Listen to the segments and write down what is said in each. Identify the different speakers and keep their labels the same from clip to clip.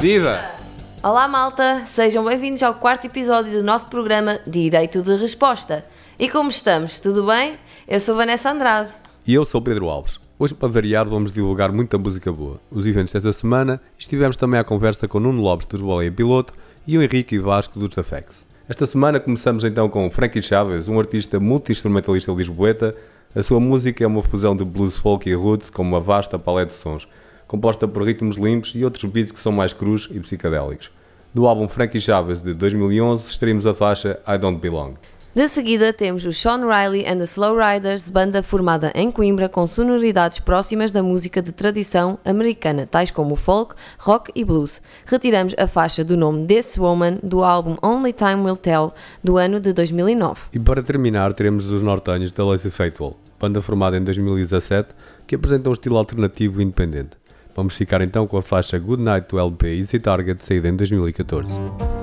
Speaker 1: Viva!
Speaker 2: Olá malta, sejam bem-vindos ao quarto episódio do nosso programa Direito de Resposta. E como estamos? Tudo bem? Eu sou Vanessa Andrade.
Speaker 1: E eu sou Pedro Alves. Hoje, para variar, vamos divulgar muita música boa. Os eventos desta semana estivemos também à conversa com Nuno Lopes dos Boleia Piloto e o Henrique e Vasco dos Afex. Esta semana começamos então com Frankie Chaves, um artista multi-instrumentalista lisboeta. A sua música é uma fusão de blues folk e roots com uma vasta paleta de sons composta por ritmos limpos e outros beats que são mais crus e psicadélicos. Do álbum Frankie Chaves de 2011, extraímos a faixa I Don't Belong.
Speaker 2: De seguida temos o Sean Riley and the Slow Riders, banda formada em Coimbra com sonoridades próximas da música de tradição americana, tais como folk, rock e blues. Retiramos a faixa do nome This Woman do álbum Only Time Will Tell do ano de 2009.
Speaker 1: E para terminar teremos os nortenhos da Lazy Faithful, banda formada em 2017 que apresenta um estilo alternativo e independente. Vamos ficar então com a faixa Good Night to LP Easy Target, saída em 2014.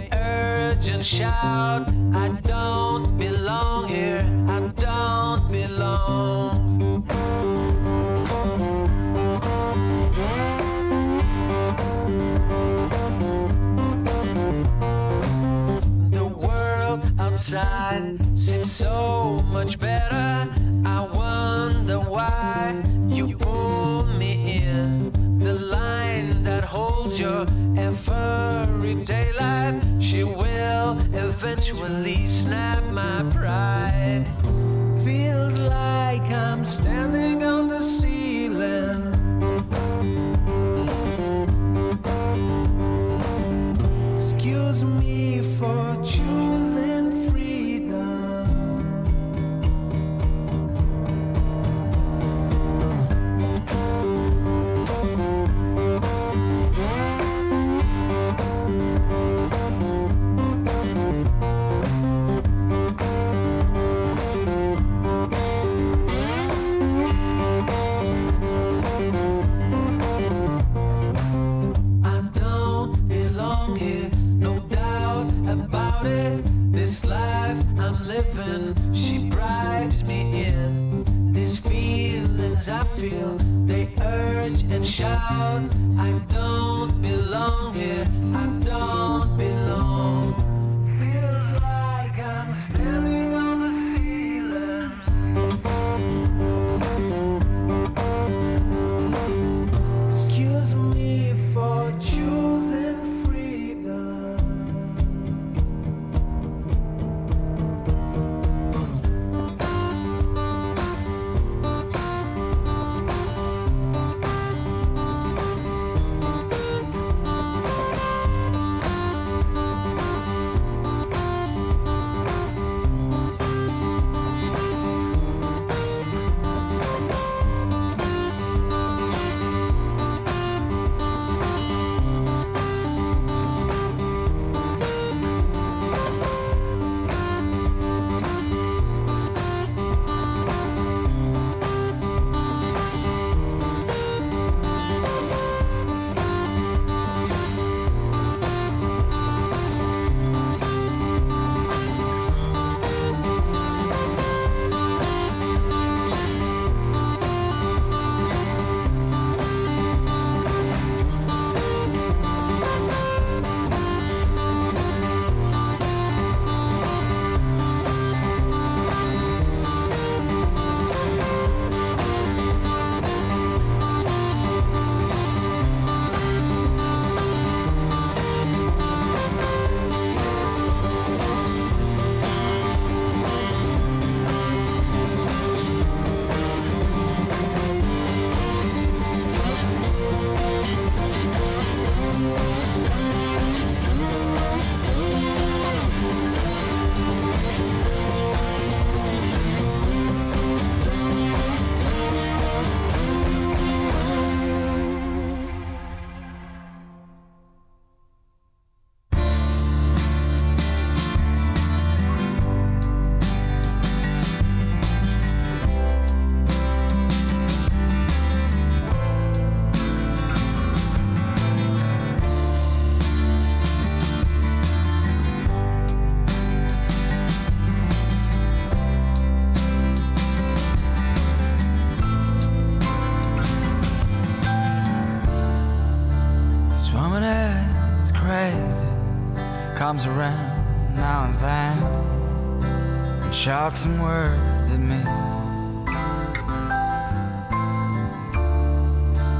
Speaker 3: Feel, they urge and shout. I don't belong here, I don't belong. The world outside Swimming is crazy,
Speaker 4: comes around now and then, and shouts some words at me.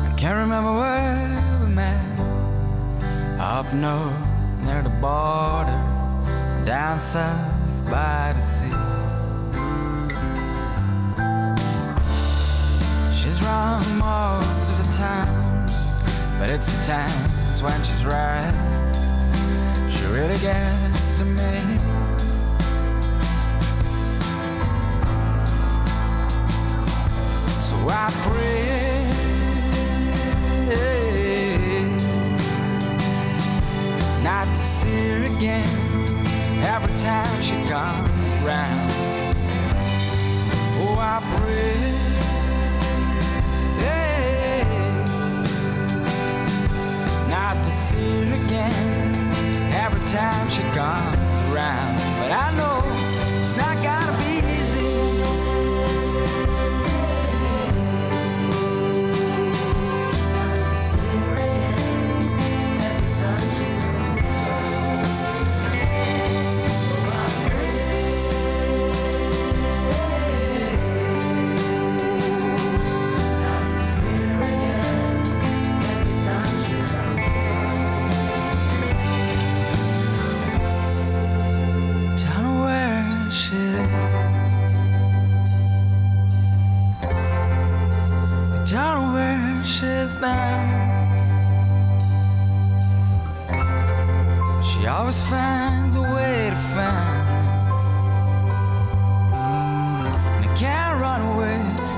Speaker 4: I can't remember where we met, up north near the border, down south by the sea. She's wrong most of the times, but it's the time times when she's right. She really gets to me. So I pray not to see her again every time she comes around. Oh, I pray. See her again every time she comes around. But I know it's not gonna be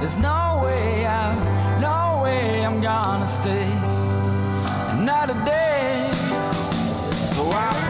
Speaker 4: There's no way out. No way I'm gonna stay another day. So I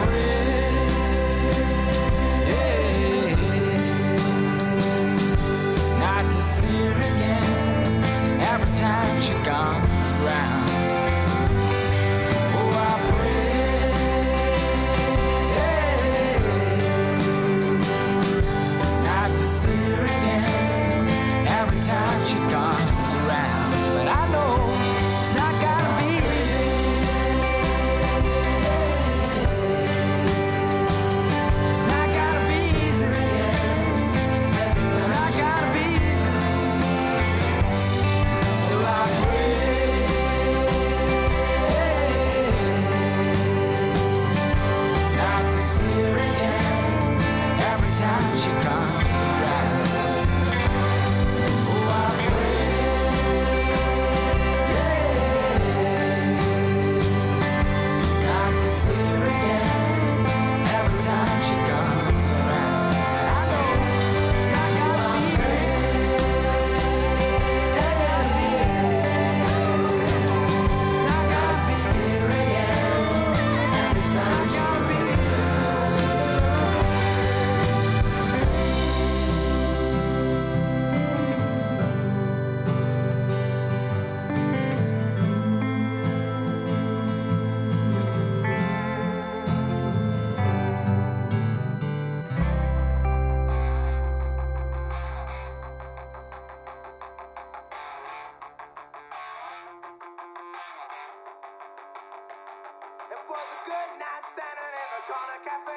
Speaker 4: Gonna
Speaker 5: cafe,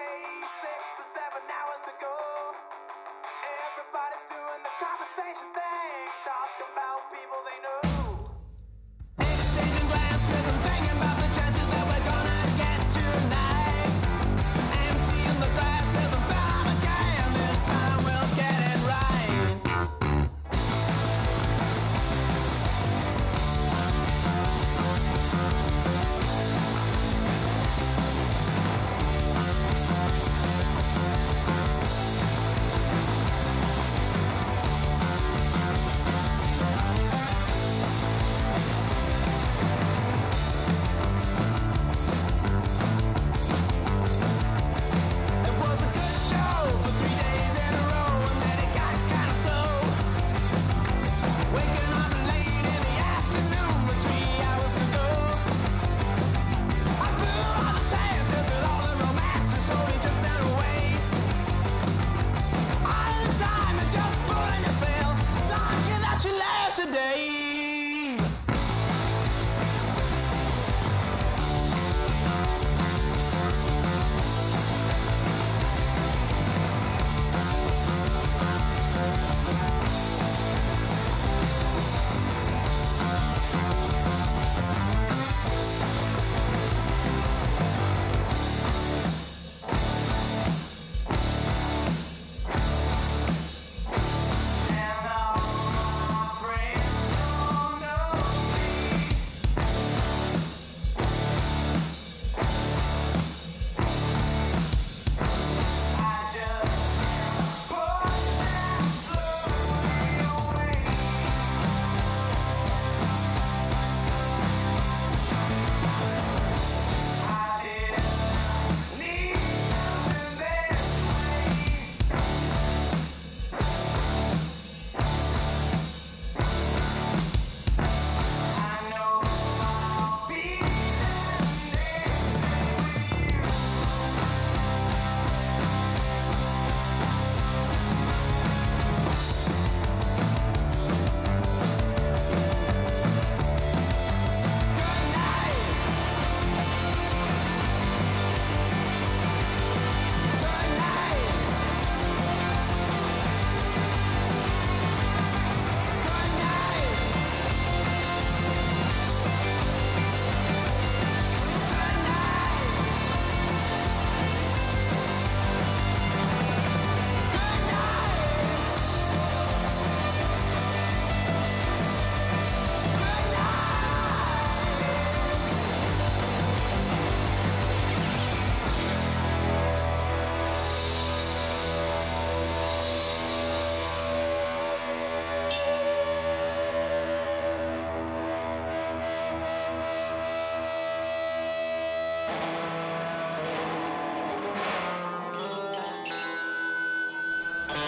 Speaker 5: six to seven hours to go.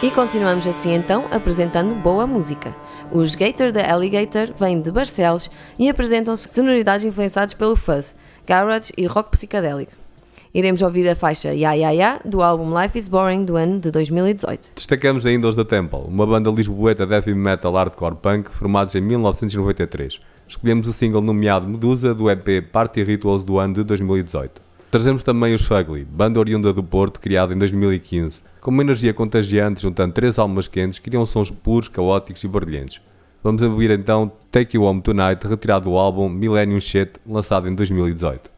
Speaker 2: E continuamos assim então apresentando boa música. Os Gator da Alligator vêm de Barcelos e apresentam sonoridades influenciadas pelo fuzz, garage e rock psicadélico. Iremos ouvir a faixa Ya Ya Ya do álbum Life is Boring do ano de 2018.
Speaker 1: Destacamos ainda os da Temple, uma banda lisboeta de heavy metal hardcore punk formados em 1993. Escolhemos o single nomeado Medusa do EP Party Rituals do ano de 2018. Trazemos também os Fugly, banda oriunda do Porto, criada em 2015, com uma energia contagiante, juntando três almas quentes que criam sons puros, caóticos e brilhantes. Vamos ouvir então Take You Home Tonight, retirado do álbum Millennium Shit, lançado em 2018.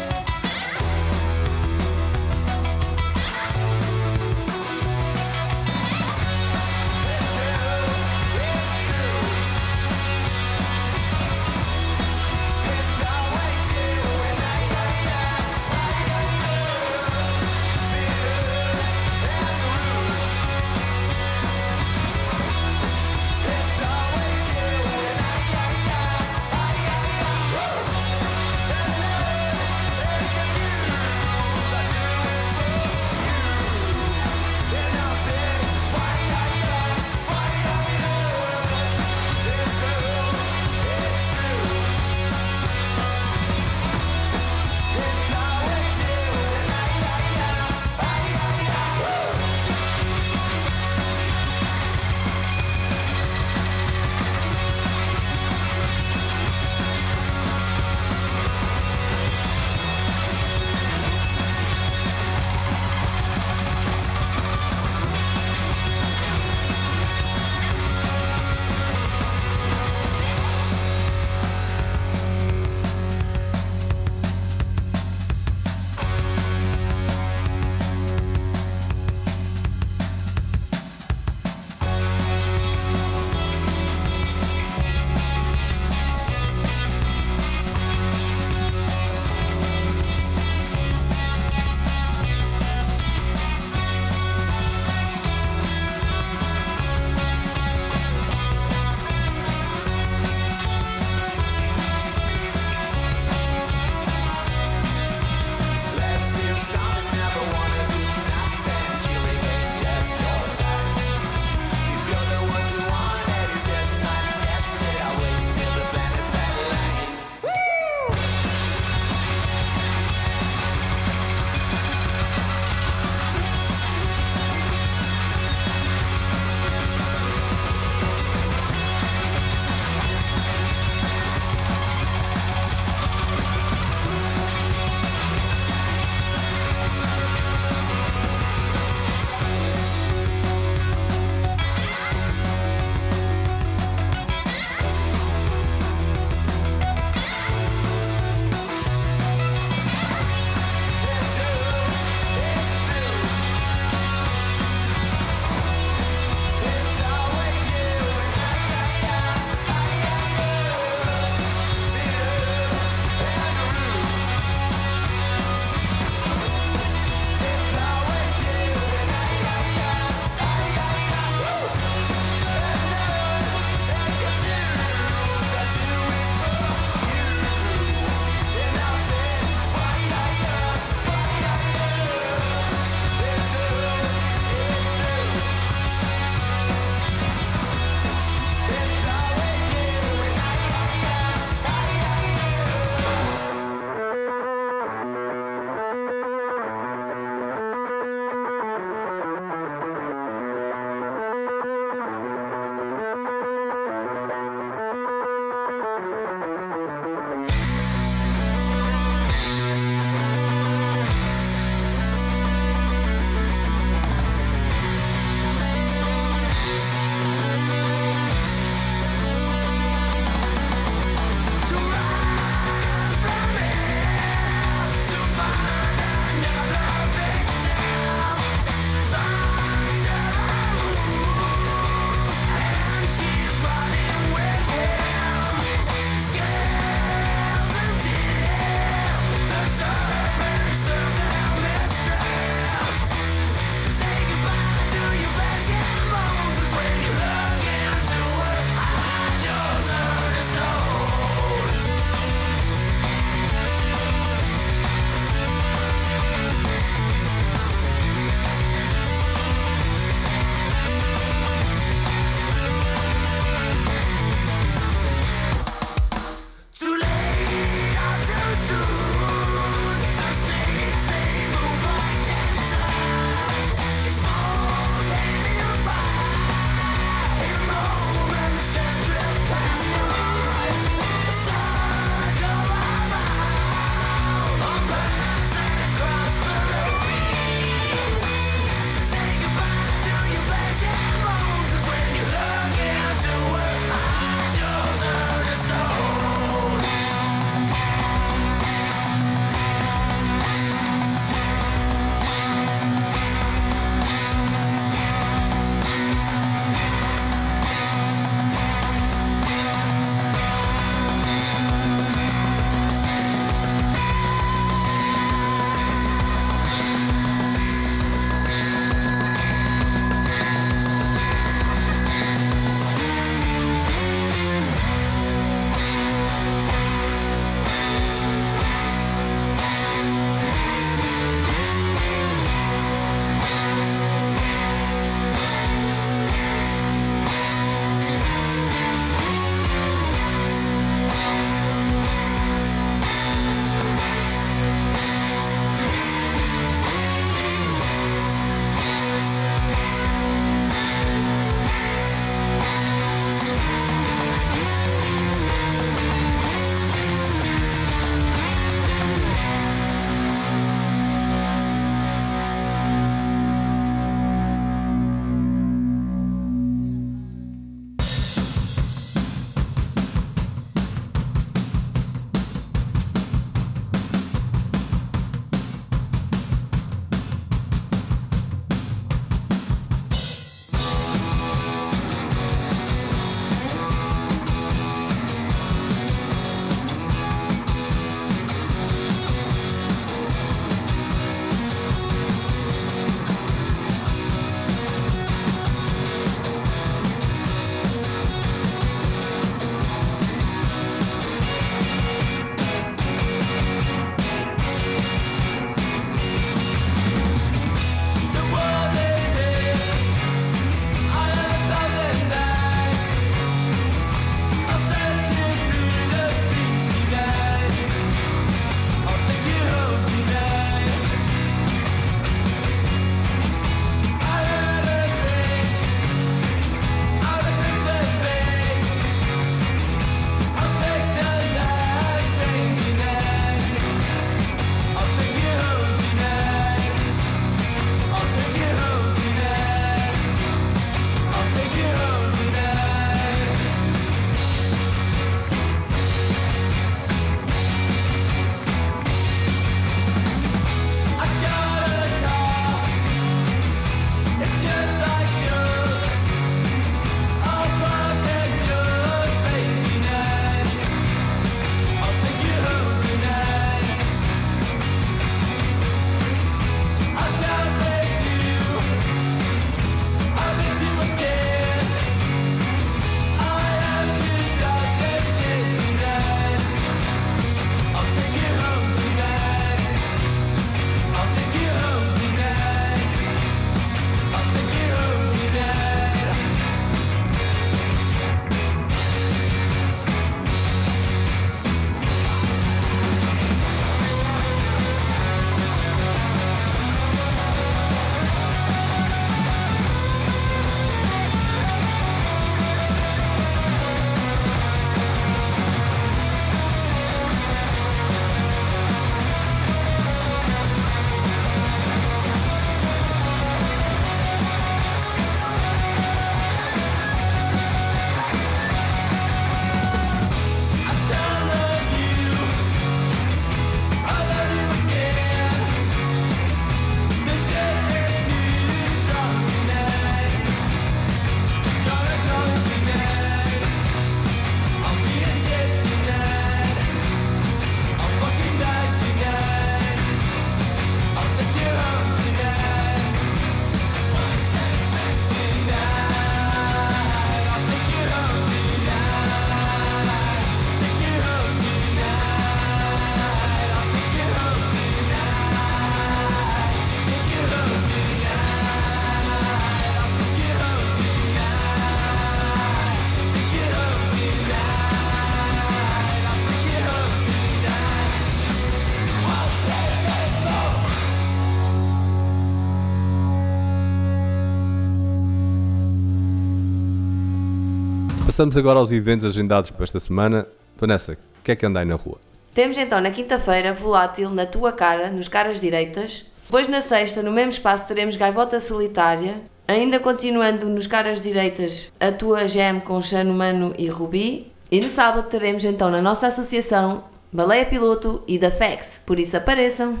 Speaker 1: Passamos agora aos eventos agendados para esta semana. Vanessa, o que é que anda aí na rua?
Speaker 2: Temos então na quinta-feira Volátil na tua cara, nos caras direitas. Depois na sexta, no mesmo espaço, teremos Gaivota Solitária. Ainda continuando nos caras direitas, a tua gem com Xano Mano e Rubi. E no sábado teremos então na nossa associação Baleia Piloto e da FEX. Por isso apareçam.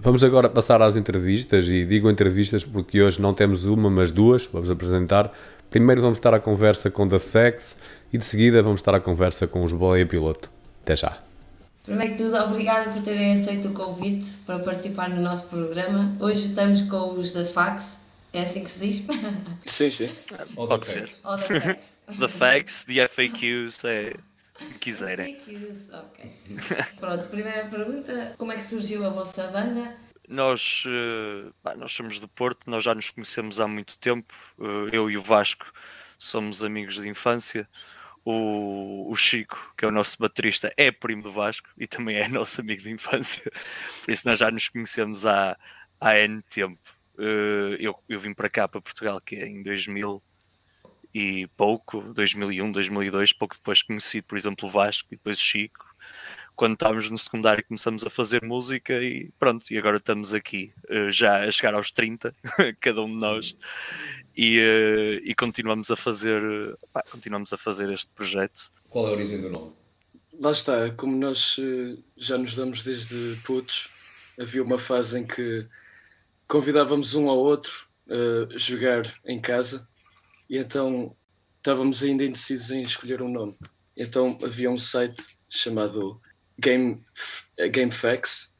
Speaker 1: Vamos agora passar às entrevistas e digo entrevistas porque hoje não temos uma, mas duas. Vamos apresentar. Primeiro vamos estar à conversa com The Facts e de seguida vamos estar à conversa com os Boleia Piloto. Até já.
Speaker 2: Primeiro que tudo, obrigado por terem aceito o convite para participar no nosso programa. Hoje estamos com os da FAX. É assim que se diz?
Speaker 6: Sim, sim.
Speaker 7: Pode ser.
Speaker 2: Ou da FAX?
Speaker 7: The facts, the FAQs, é o que quiserem.
Speaker 2: News, ok. Pronto, primeira pergunta: como é que surgiu a vossa banda?
Speaker 7: Nós, eh, nós somos do Porto, nós já nos conhecemos há muito tempo. Eh, eu e o Vasco somos amigos de infância. O, o Chico, que é o nosso baterista, é primo do Vasco e também é nosso amigo de infância. Por isso nós já nos conhecemos há, há N tempo. Eh, eu, eu vim para cá, para Portugal, que é em 2000 e pouco, 2001, 2002, pouco depois conheci, por exemplo, o Vasco e depois o Chico. Quando estávamos no secundário começamos a fazer música e pronto, e agora estamos aqui, eh, já a chegar aos 30, cada um de nós, e, eh, e continuamos a fazer, pá, continuamos a fazer este projeto.
Speaker 1: Qual é a origem do nome?
Speaker 6: Lá está, como nós eh, já nos damos desde putos, havia uma fase em que convidávamos um ao outro a jogar em casa e então estávamos ainda indecisos em escolher um nome. Então havia um site chamado Game, GameFAQs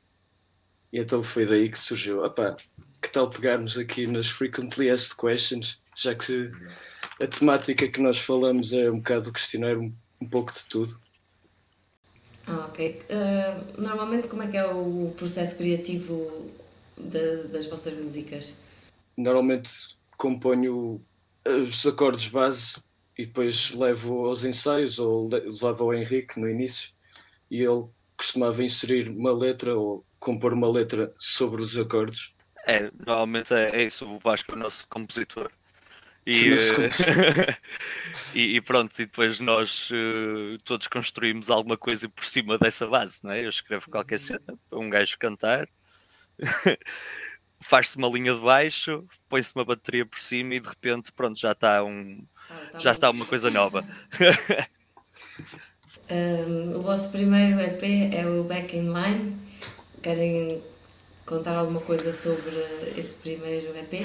Speaker 6: e então foi daí que surgiu. Opá, que tal pegarmos aqui nas Frequently Asked Questions, já que a temática que nós falamos é um bocado questionar um, um pouco de tudo.
Speaker 2: Ah, ok. Ah, normalmente, como é que é o processo criativo da- das vossas músicas?
Speaker 6: normalmente componho os acordes base e depois levo aos ensaios ou le- levava ao Henrique no início e ele costumava inserir uma letra ou compor uma letra sobre os acordes.
Speaker 7: É, normalmente é, é isso, o Vasco é o nosso compositor. E, e, e pronto, e depois nós eh, todos construímos alguma coisa por cima dessa base, não é? Eu escrevo qualquer cena para um gajo cantar, faz-se uma linha de baixo, põe-se uma bateria por cima e de repente, pronto, já está um,
Speaker 2: Ah,
Speaker 7: já
Speaker 2: bom.
Speaker 7: está uma coisa nova.
Speaker 2: Ah, o vosso primeiro EP é o Back in Line. Querem contar alguma coisa sobre esse primeiro EP?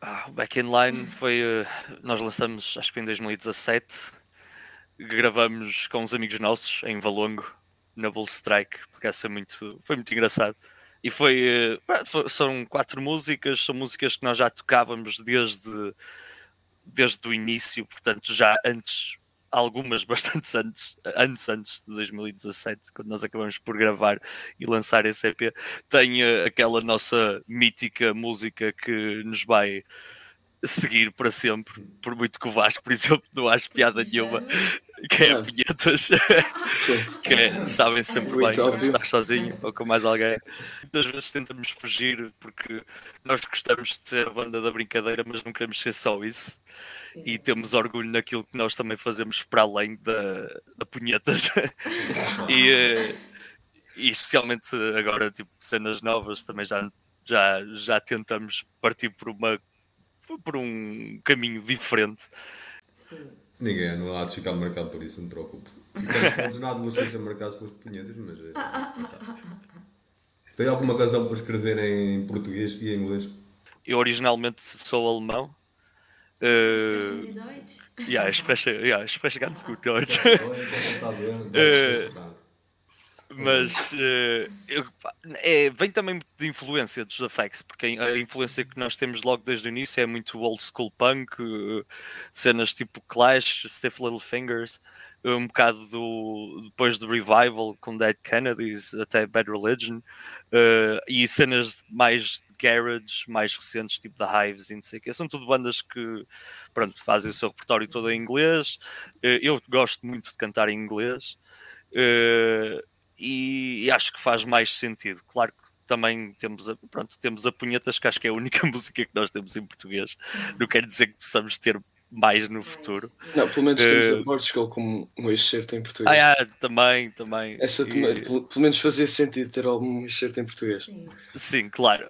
Speaker 7: Ah, o Back in Line foi. eh, nós lançamos, acho que em 2017. Gravamos com uns amigos nossos em Valongo, na Bull Strike, porque essa muito, foi muito engraçado. E foi, eh, São quatro músicas, são músicas que nós já tocávamos desde, desde o início, portanto, já antes, algumas bastante antes, anos antes de 2017, quando nós acabamos por gravar e lançar esse EP tem aquela nossa mítica música que nos vai seguir para sempre, por muito que o Vasco, por exemplo, não acho piada nenhuma, que é. Pinhetas,
Speaker 6: Sim.
Speaker 7: que é, sabem sempre
Speaker 6: Muito
Speaker 7: bem quando
Speaker 6: óbvio.
Speaker 7: estás sozinho ou com mais alguém. Muitas vezes tentamos fugir porque nós gostamos de ser a banda da brincadeira, mas não queremos ser só isso. E temos orgulho naquilo que nós também fazemos para além da, da punhetas. e, eh, e especialmente agora, tipo, cenas novas, também já, já, já tentamos partir por, uma, por um caminho diferente.
Speaker 1: Ninguém, não há de ficar marcado por isso, não te preocupes. Ficamos todos na adolescência marcados pelos punhetas, mas é. Tem alguma razão para escrever em português e em inglês?
Speaker 7: Eu originalmente sou alemão. Uh, ja, ich spreche, ja, ich spreche ganz gut Deutsch. Eh, Mas pá, é, vem também muito de influência dos Afex, porque a influência que nós temos logo desde o início é muito old school punk, eh, cenas tipo Clash, Stiff Little Fingers, um bocado do, depois do Revival com Dead Kennedys, até Bad Religion, eh, e cenas mais garage, mais recentes, tipo The Hives e não sei o quê. São tudo bandas que pronto, fazem o seu repertório todo em inglês. Eu gosto muito de cantar em inglês. Eh, e, e acho que faz mais sentido. Claro que também temos a, pronto, temos a Punhetas, que acho que é a única música que nós temos em português. Não quer dizer que possamos ter mais no futuro.
Speaker 6: Não, pelo menos temos
Speaker 7: Eh,
Speaker 6: a Portugal como um excerto em português.
Speaker 7: Ah, yeah, também, também.
Speaker 6: Essa
Speaker 7: E-
Speaker 6: pelo, pelo menos fazia sentido ter algum excerto em português.
Speaker 8: Sim.
Speaker 7: Sim, claro.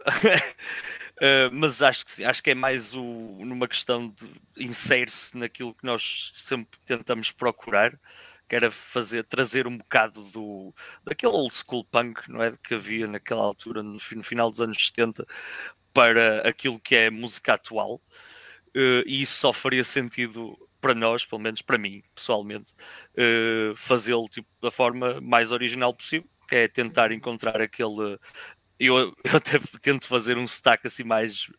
Speaker 7: Uh, mas acho que sim, acho que é mais o, numa questão de insere-se naquilo que nós sempre tentamos procurar, que era fazer, trazer um bocado do daquele old school punk, não é? Que havia naquela altura, no, no final dos anos 70, para aquilo que é música atual. Uh, e isso só faria sentido para nós, pelo menos para mim, pessoalmente, uh, fazê-lo tipo, da forma mais original possível, que é tentar encontrar aquele eu, eu até tento fazer um sotaque assim mais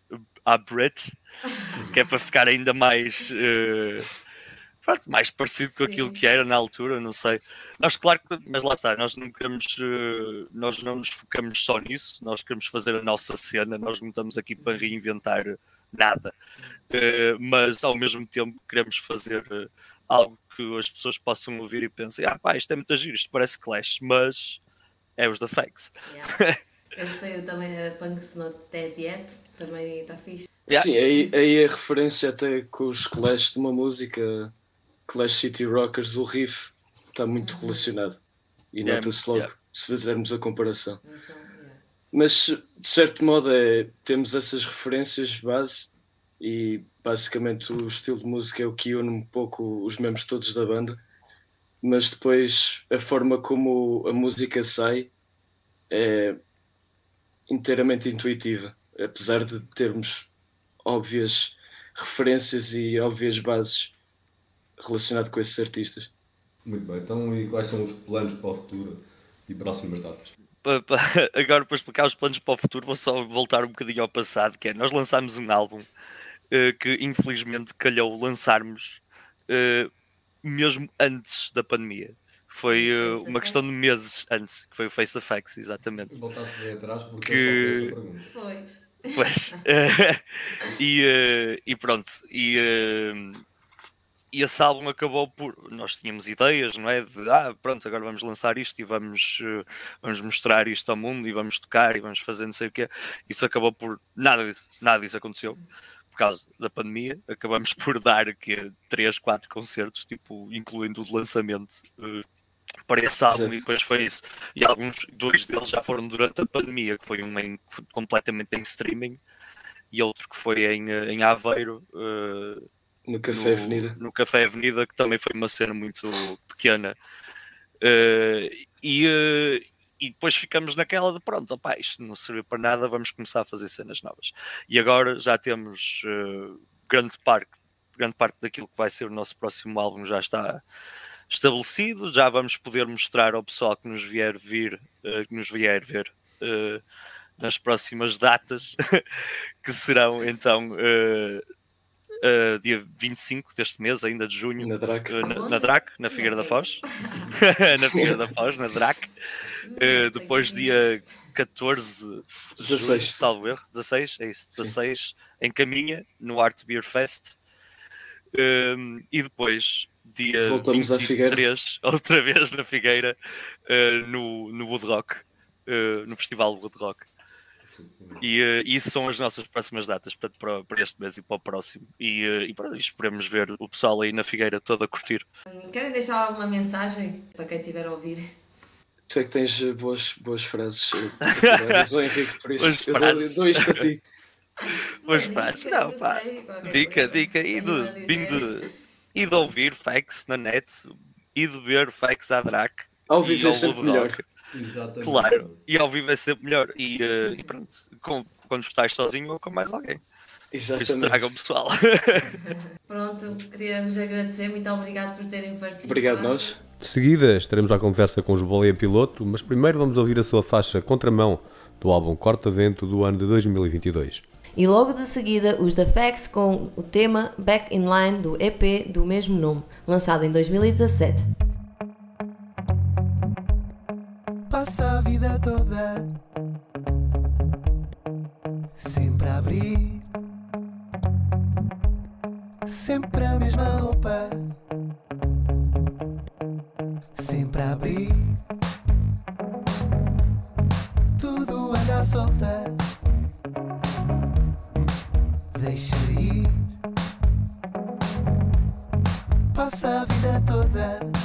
Speaker 7: à Brits, que é para ficar ainda mais, eh, pronto, mais parecido com aquilo
Speaker 8: Sim.
Speaker 7: que era na altura, não sei. Nós, claro, que, mas lá está, nós não queremos, eh, nós não nos focamos só nisso, nós queremos fazer a nossa cena, nós não estamos aqui para reinventar nada, Eh, mas ao mesmo tempo queremos fazer eh, algo que as pessoas possam ouvir e pensem, ah pá, isto é muito giro, isto parece Clash, mas é os da Fakes.
Speaker 8: Yeah. Eu gostei também da Punk's Not Dead Yet, também está fixe.
Speaker 7: Yeah.
Speaker 6: Sim, aí, aí a referência até com os Clash de uma música, Clash City Rockers, o riff está muito relacionado. E
Speaker 7: Yeah,
Speaker 6: nota-se logo
Speaker 7: yeah.
Speaker 6: se fizermos a comparação. Mas de certo modo é, temos essas referências base e basicamente o estilo de música é o que une um pouco os membros todos da banda, mas depois a forma como a música sai é inteiramente intuitiva, apesar de termos óbvias referências e óbvias bases relacionadas com esses artistas.
Speaker 1: Muito bem, então e quais são os planos para o futuro e próximas datas?
Speaker 7: Agora para explicar os planos para o futuro vou só voltar um bocadinho ao passado que é nós lançámos um álbum eh, que infelizmente calhou lançarmos eh, mesmo antes da pandemia foi
Speaker 8: the
Speaker 7: uma questão de meses antes que foi o Face the Facts exatamente
Speaker 1: Voltaste bem atrás porque
Speaker 7: Que-
Speaker 1: eu só fiz essa pergunta.
Speaker 8: Pois.
Speaker 7: Pois. e, eh, e pronto. E, e esse álbum acabou por. Nós tínhamos ideias, não é? De ah, pronto, agora vamos lançar isto e vamos, eh, vamos mostrar isto ao mundo e vamos tocar e vamos fazer não sei o quê. Isso acabou por. Nada disso, nada disso aconteceu. Por causa da pandemia, acabamos por dar aqui três, quatro concertos, tipo, incluindo o de lançamento eh, para esse álbum, e depois foi isso. E alguns, dois deles já foram durante a pandemia, que foi um em, completamente em streaming e outro que foi em, eh, em Aveiro, eh,
Speaker 6: No Café
Speaker 7: no,
Speaker 6: Avenida.
Speaker 7: no Café Avenida, que também foi uma cena muito pequena. Eh, e, eh, e depois ficamos naquela de pronto, opá, isto não serviu para nada, vamos começar a fazer cenas novas. E agora já temos eh, grande parte, grande parte daquilo que vai ser o nosso próximo álbum já está estabelecido, já vamos poder mostrar ao pessoal que nos vier vir, que nos vier ver nas próximas datas, que serão então eh, dia 25 deste mês, ainda de junho,
Speaker 6: Na DRAC.
Speaker 7: eh, na, na DRAC, na Figueira da Foz, na Figueira da Foz, na DRAC, Eh, depois dia 14 de junho,
Speaker 6: 16.
Speaker 7: salvo erro, 16, é isso, 16, em Caminha, no Art Beer Fest, Um, e depois dia
Speaker 6: Voltamos à
Speaker 7: 23, outra vez na Figueira, uh, no, no Wood Rock, uh, no Festival Wood Rock. E uh, isso são as nossas próximas datas, portanto, para, para este mês e para o próximo. E, uh, e pronto, esperemos ver o pessoal aí na Figueira todo a curtir.
Speaker 8: Querem deixar alguma mensagem para quem estiver a ouvir?
Speaker 6: Tu é que tens eh, boas, boas frases ó Henrique, por
Speaker 7: Boas
Speaker 6: isso eu dou,
Speaker 7: frases.
Speaker 6: dou isto a ti.
Speaker 7: Faz,
Speaker 8: dica,
Speaker 7: não, pá. Dica,
Speaker 8: coisa.
Speaker 7: dica, e de, de, e de ouvir facts na net, e de ver facts à Drac.
Speaker 6: Ao vivo é sempre melhor.
Speaker 7: Rock.
Speaker 1: Exatamente.
Speaker 7: Claro, e ao vivo é sempre melhor. E, eh, e pronto, com, quando estás sozinho ou com mais alguém. Isso
Speaker 6: Exatamente.
Speaker 7: traga o pessoal.
Speaker 8: Pronto, queríamos agradecer. Muito obrigado por terem participado.
Speaker 6: Obrigado nós.
Speaker 1: De seguida estaremos à conversa com os Boleia Piloto, mas primeiro vamos ouvir a sua faixa Contramão do álbum Corta Vento do ano de 2022.
Speaker 8: E logo de seguida, os da Fax com o tema Back in Line do EP do mesmo nome, lançado em 2017.
Speaker 4: Passa a vida toda sempre a abrir, sempre a mesma roupa, sempre a abrir. Tudo anda solta, deixa ir.
Speaker 5: Passa a vida toda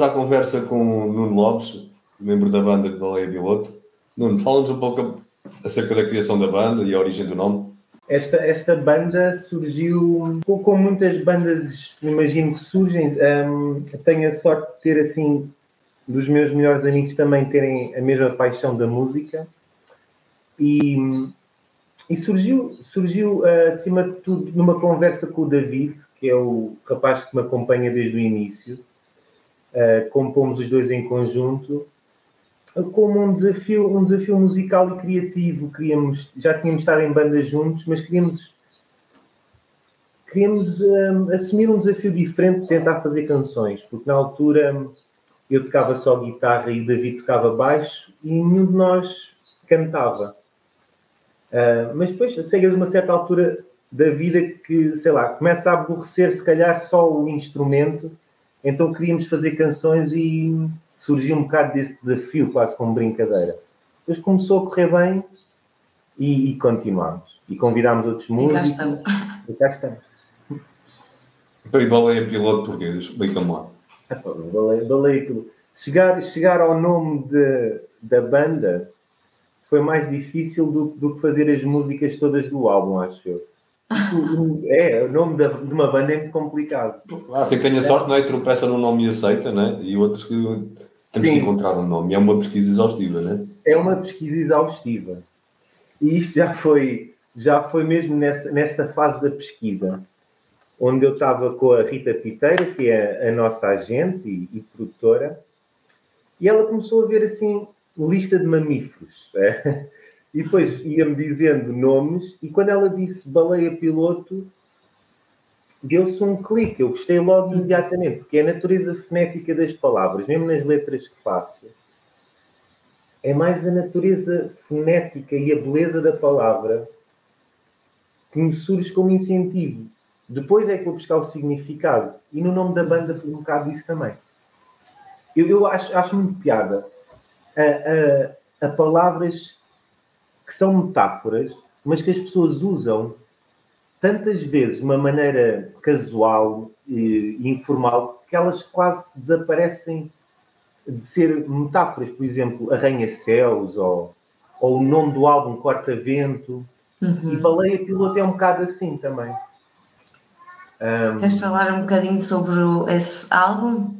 Speaker 1: Estamos à conversa com o Nuno Lopes, membro da banda de Baleia Piloto. Nuno, fala-nos um pouco acerca da criação da banda e a origem do nome.
Speaker 9: Esta, esta banda surgiu com, com muitas bandas, imagino que surgem. hum, tenho a sorte de ter assim dos meus melhores amigos também terem a mesma paixão da música e, e surgiu, surgiu ah, acima de tudo numa conversa com o David, que é o rapaz que me acompanha desde o início. Ah, compomos os dois em conjunto como um desafio, um desafio musical e criativo. Queríamos, já tínhamos estado em bandas juntos, mas queríamos, queríamos hum, assumir um desafio diferente de tentar fazer canções, porque na altura eu tocava só guitarra e o David tocava baixo e nenhum de nós cantava. Ah, mas depois chegas a uma certa altura da vida que, sei lá, começa a aborrecer se calhar só o instrumento, então queríamos fazer canções e surgiu um bocado desse desafio, quase como brincadeira. Depois começou a correr bem e, e continuámos. E convidámos outros
Speaker 8: E cá
Speaker 9: músicos.
Speaker 8: estamos.
Speaker 9: E cá estamos.
Speaker 1: E Baleia Piloto porquê? Explica-me lá.
Speaker 9: Baleia- baleia que- Chegar, chegar ao nome de- da banda foi mais difícil do, do que fazer as músicas todas do álbum, acho eu. É, o nome da- de uma banda é muito complicado.
Speaker 1: Ah, quem tem a sorte, não é? Tropeça num nome e aceita, né? E outros que temos
Speaker 9: Sim.
Speaker 1: que encontrar um nome. E é uma pesquisa exaustiva, né?
Speaker 9: É uma pesquisa exaustiva. E isto já foi, já foi mesmo nessa, nessa fase da pesquisa, onde eu estava com a Rita Piteira, que é a nossa agente e, e produtora, e ela começou a ver assim lista de mamíferos. né? E depois ia-me dizendo nomes, e quando ela disse baleia piloto, deu-se um clique. Eu gostei logo imediatamente, porque é a natureza fonética das palavras, mesmo nas letras que faço é mais a natureza fonética e a beleza da palavra que me surge como incentivo. Depois é que vou buscar o significado. E no nome da banda foi um bocado isso também. Eu, eu acho, acho muito piada a, a, a palavras que são metáforas, mas que as pessoas usam tantas vezes de uma maneira casual e informal que elas quase desaparecem de ser metáforas, por exemplo, arranha-céus ou, ou o nome do álbum Corta-Vento. E
Speaker 8: Uhum.
Speaker 9: Baleia Piloto é um bocado assim também. Ahm,
Speaker 8: Queres falar um bocadinho sobre esse álbum?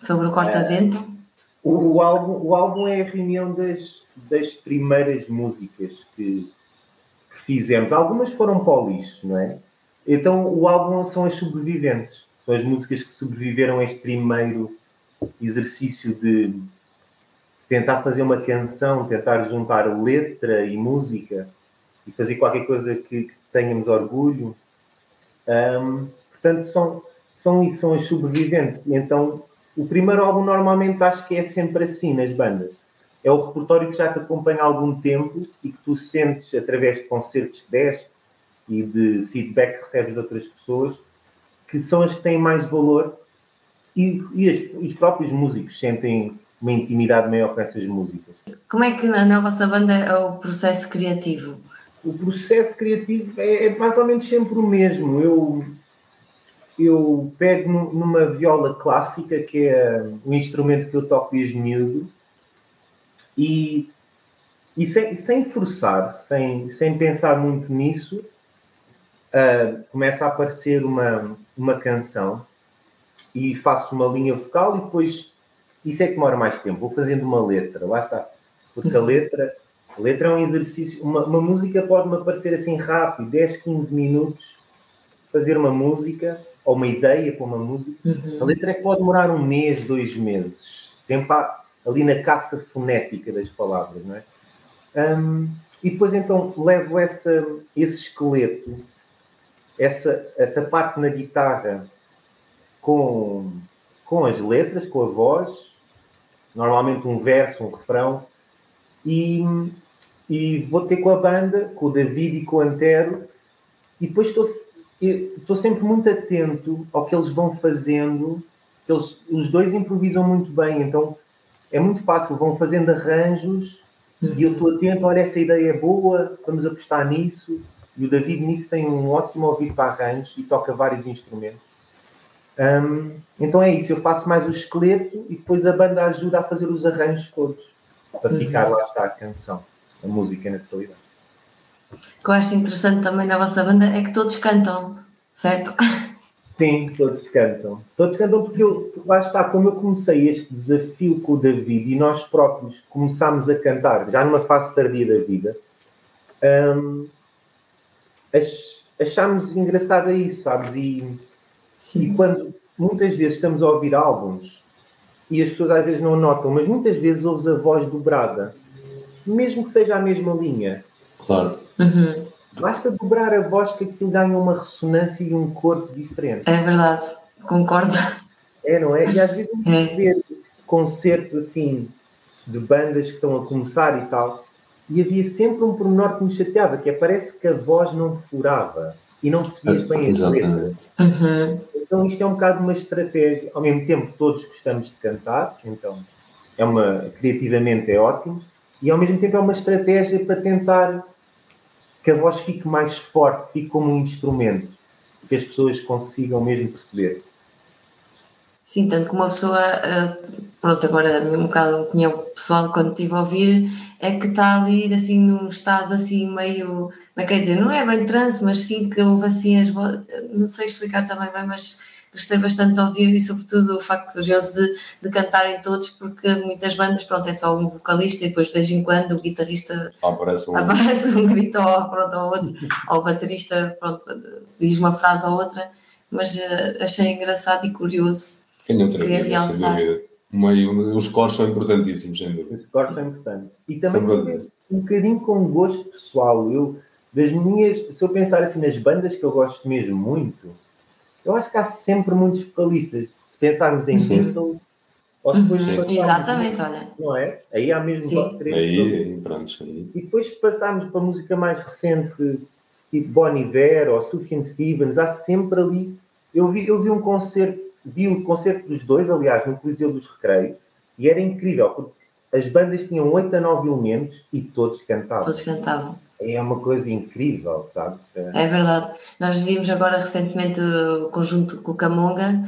Speaker 8: Sobre o Corta-Vento?
Speaker 9: O, o álbum, o álbum é a reunião das, das primeiras músicas que, que fizemos. Algumas foram para o lixo, não é? Então o álbum são as sobreviventes. São as músicas que sobreviveram a este primeiro exercício de tentar fazer uma canção, tentar juntar letra e música e fazer qualquer coisa que, que tenhamos orgulho. Ahm, portanto, são, são são as sobreviventes. E então, o primeiro álbum normalmente acho que é sempre assim nas bandas. É o repertório que já te acompanha há algum tempo e que tu sentes através de concertos que deste e de feedback que recebes de outras pessoas, que são as que têm mais valor e, e as- os próprios músicos sentem uma intimidade maior com essas músicas.
Speaker 8: Como é que na, na vossa banda é o processo criativo?
Speaker 9: O processo criativo é, é mais ou menos sempre o mesmo. Eu, eu pego nu- numa viola clássica, que é o instrumento que eu toco desde miúdo, e, e sem, sem forçar, sem, sem pensar muito nisso, ah, começa a aparecer uma, uma canção e faço uma linha vocal e depois isso é que demora mais tempo. Vou fazendo uma letra, lá está. Porque a letra, a letra é um exercício. Uma, uma música pode-me aparecer assim rápido, 10, 15 minutos, fazer uma música ou uma ideia para uma música. A letra é que pode demorar um mês, dois meses. Sempre há- ali na caça fonética das palavras, não é? Hum, e depois então levo essa, esse esqueleto, essa, essa parte na guitarra com, com as letras, com a voz, normalmente um verso, um refrão, e, e vou ter com a banda, com o David e com o Antero, e depois estou, estou sempre muito atento ao que eles vão fazendo. Eles, os dois improvisam muito bem, então é muito fácil, vão fazendo arranjos e eu estou atento, olha, essa ideia é boa, vamos apostar nisso. E o David nisso tem um ótimo ouvido para arranjos e toca vários instrumentos. Hum, então é isso, eu faço mais o esqueleto e depois a banda ajuda a fazer os arranjos todos para ficar lá está a canção, a música na totalidade.
Speaker 10: O que eu acho interessante também na vossa banda é que todos cantam, certo?
Speaker 9: Sim, todos cantam. Todos cantam porque eu, lá está, como eu comecei este desafio com o David e nós próprios começámos a cantar, já numa fase tardia da vida, hum, ach- achámos engraçado isso, sabes? E, e quando muitas vezes estamos a ouvir álbuns e as pessoas às vezes não notam, mas muitas vezes ouves a voz dobrada, mesmo que seja a mesma linha.
Speaker 1: Claro.
Speaker 10: Uhum.
Speaker 9: Basta dobrar a voz que aquilo ganha uma ressonância e um corpo diferente.
Speaker 10: É verdade, concordo.
Speaker 9: É, não é? E às vezes
Speaker 10: É.
Speaker 9: é. ver concertos assim de bandas que estão a começar e tal, e havia sempre um pormenor que me chateava, que é parece que a voz não furava e não percebias bem as letras.
Speaker 10: Uhum.
Speaker 9: Então isto é um bocado uma estratégia. Ao mesmo tempo, todos gostamos de cantar, então é uma criativamente é ótimo, e ao mesmo tempo é uma estratégia para tentar que a voz fique mais forte, fique como um instrumento, que as pessoas consigam mesmo perceber.
Speaker 10: Sim, tanto que uma pessoa, eh, pronto, agora um bocado a opinião pessoal quando estive a ouvir, é que está ali assim num estado assim meio, como é que é dizer, não é bem trance, mas sim que houve assim as não sei explicar também bem, mas gostei bastante de ouvir e sobretudo o facto curioso de, de cantarem todos, porque muitas bandas, pronto, é só um vocalista e depois de vez em quando o guitarrista
Speaker 1: Aparece um.
Speaker 10: aparece um grito ou, pronto, ou outro, ou o baterista pronto, diz uma frase ou outra, mas eh, achei engraçado e curioso.
Speaker 1: Tenho outra
Speaker 10: Queria
Speaker 1: vida, sem
Speaker 10: realçar.
Speaker 1: dúvida. Meio, os cores são importantíssimos, sem dúvida.
Speaker 9: Esse corte é importante. E também um bocadinho com gosto pessoal. Eu, das minhas, se eu pensar assim nas bandas que eu gosto mesmo muito, eu acho que há sempre muitos vocalistas. Se pensarmos em
Speaker 1: Sim.
Speaker 9: Beatles, ou se depois passarmos-
Speaker 10: Exatamente, olha.
Speaker 9: Não é? Aí há mesmo
Speaker 10: Sim.
Speaker 9: três
Speaker 1: Aí, pronto. Aí.
Speaker 9: E depois passarmos para a música mais recente, tipo Bon Iver ou Sufjan Stevens, há sempre ali. Eu vi, eu vi um concerto, vi o concerto dos dois, aliás, no Coliseu dos Recreios, e era incrível, porque as bandas tinham 8 a 9 elementos e todos cantavam.
Speaker 10: Todos cantavam.
Speaker 9: É uma coisa incrível, sabes? É.
Speaker 10: É verdade. Nós vimos agora recentemente o conjunto com o Camonga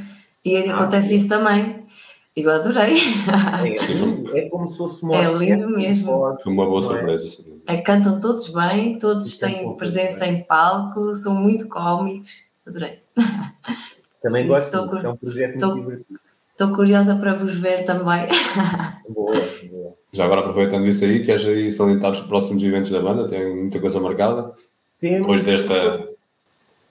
Speaker 10: e
Speaker 9: Ah,
Speaker 10: acontece
Speaker 9: sim.
Speaker 10: isso também. E eu adorei.
Speaker 9: É, é como se fosse uma
Speaker 10: É lindo mesmo.
Speaker 9: pode-
Speaker 1: Foi uma boa
Speaker 9: é?
Speaker 1: surpresa.
Speaker 10: É, cantam todos bem, todos
Speaker 9: cantam
Speaker 10: têm presença
Speaker 9: bem.
Speaker 10: em palco, são muito cómicos. Adorei.
Speaker 9: Também gosto,
Speaker 10: estou
Speaker 9: é um projeto
Speaker 10: estou-
Speaker 9: muito divertido.
Speaker 10: Estou curiosa para vos ver também.
Speaker 9: Boa, boa.
Speaker 1: Já agora aproveitando isso aí, queres aí salientar os próximos eventos da banda? Tem muita coisa marcada?
Speaker 9: Temos-
Speaker 1: Depois desta,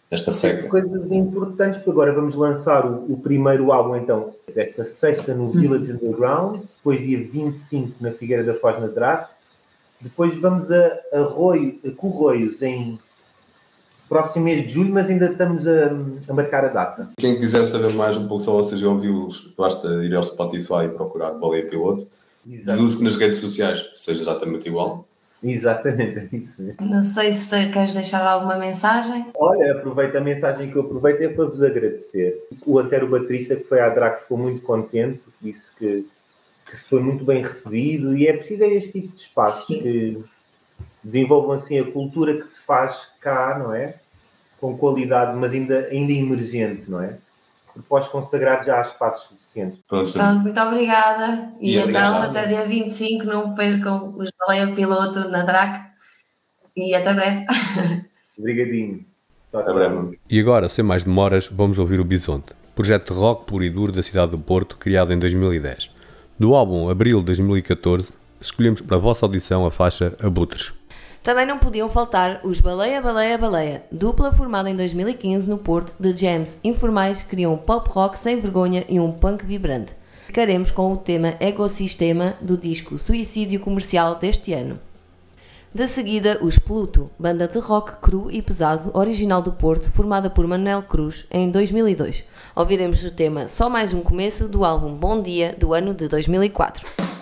Speaker 1: desta seca.
Speaker 9: coisas importantes, porque agora vamos lançar o, o primeiro álbum, então, esta sexta no Village Underground, depois dia 25 na Figueira da Foz na Drac, depois vamos a, a, Roio, a Corroios em próximo mês de julho, mas ainda estamos a, a marcar a data.
Speaker 1: Quem quiser saber mais um pouco sobre vocês e ouvi-los, basta ir ao Spotify e procurar Baleia Piloto.
Speaker 9: Exato.
Speaker 1: Deduzo que nas redes sociais seja exatamente igual.
Speaker 9: Exatamente, é isso mesmo.
Speaker 10: Não sei se queres deixar alguma mensagem.
Speaker 9: Olha, aproveito a mensagem que eu aproveito é para vos agradecer. O Antero Baterista, que foi à DRAC, ficou muito contente, porque disse que, que foi muito bem recebido e é preciso é este tipo de espaços
Speaker 10: Sim.
Speaker 9: que desenvolvam assim a cultura que se faz cá, não é? Com qualidade, mas ainda, ainda emergente, não é? Porque pós-consagrado já há espaços suficientes.
Speaker 1: Pronto,
Speaker 10: Pronto, muito obrigada. E,
Speaker 1: E
Speaker 10: então,
Speaker 1: obrigado.
Speaker 10: até dia 25, não percam os Baleia Piloto na DRAC. E até breve.
Speaker 9: Obrigadinho. Tchau,
Speaker 1: até breve. E agora, sem mais demoras, vamos ouvir o Bisonte, projeto de rock puro e duro da cidade do Porto, criado em 2010. Do álbum Abril de 2014, escolhemos para a vossa audição a faixa Abutres.
Speaker 10: Também não podiam faltar os Baleia Baleia Baleia, dupla formada em 2015 no Porto de jams informais que criam um pop rock sem vergonha e um punk vibrante. Ficaremos com o tema Ecosistema do disco Suicídio Comercial deste ano.
Speaker 8: De seguida, os Pluto, banda de rock cru e pesado original do Porto, formada por Manuel Cruz em 2002. Ouviremos o tema Só Mais Um Começo do álbum Bom Dia do ano de 2004.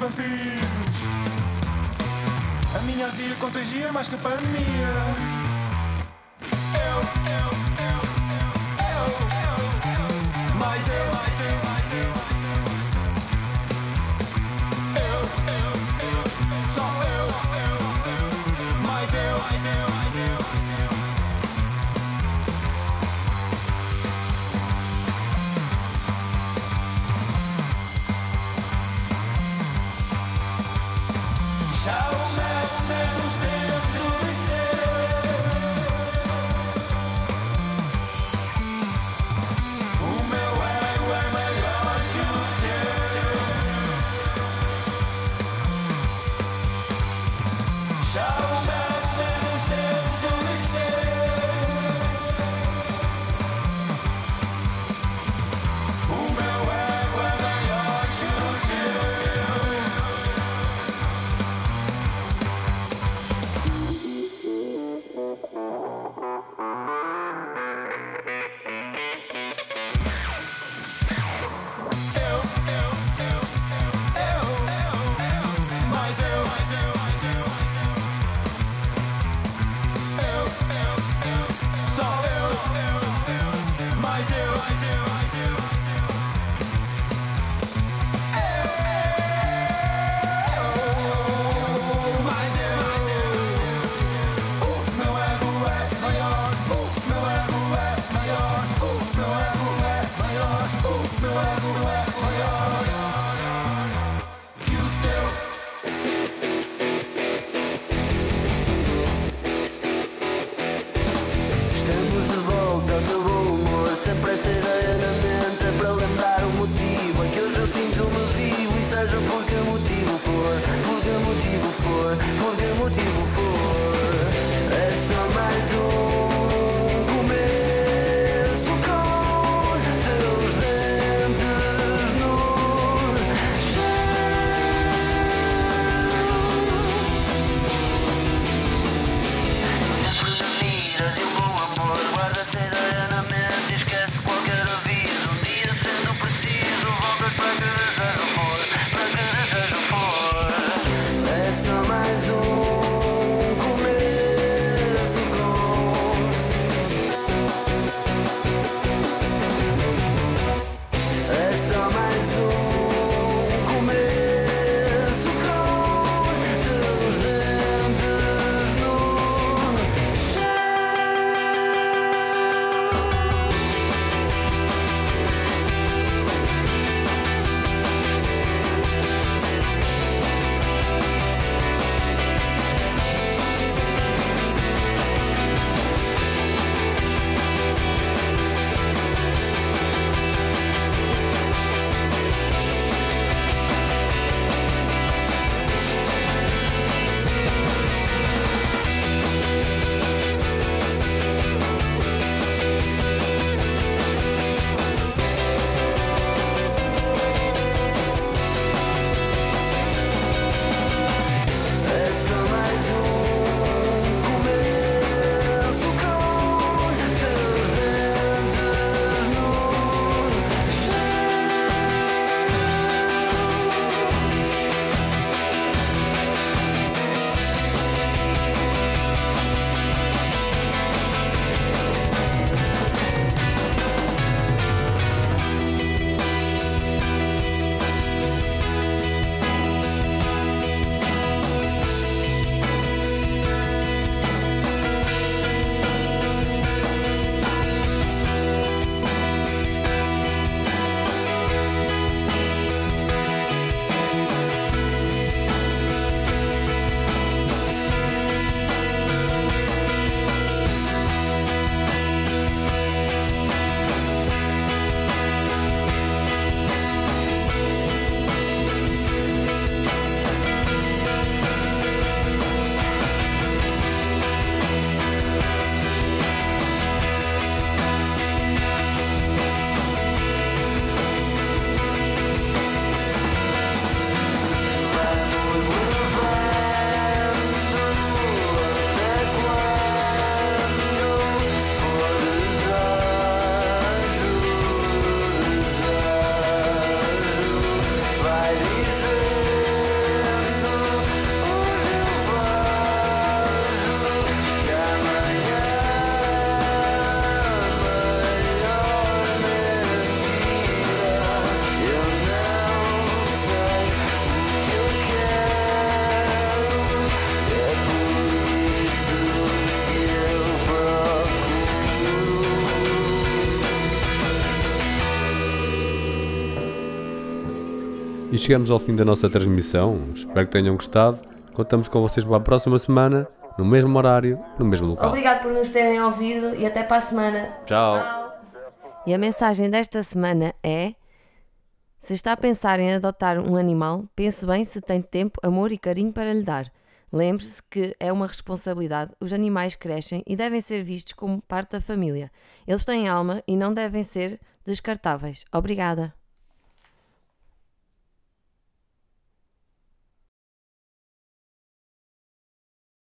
Speaker 8: Vampiros. A minha azia contagia mais que a pandemia
Speaker 1: E chegamos ao fim da nossa transmissão. Espero que tenham gostado. Contamos com vocês para a próxima semana, no mesmo horário, no mesmo local.
Speaker 2: Obrigado por nos terem ouvido e até para a semana.
Speaker 1: Tchau.
Speaker 2: E a mensagem desta semana é: se está a pensar em adotar um animal, pense bem se tem tempo, amor e carinho para lhe dar. Lembre-se que é uma responsabilidade. Os animais crescem e devem ser vistos como parte da família. Eles têm alma e não devem ser descartáveis. Obrigada.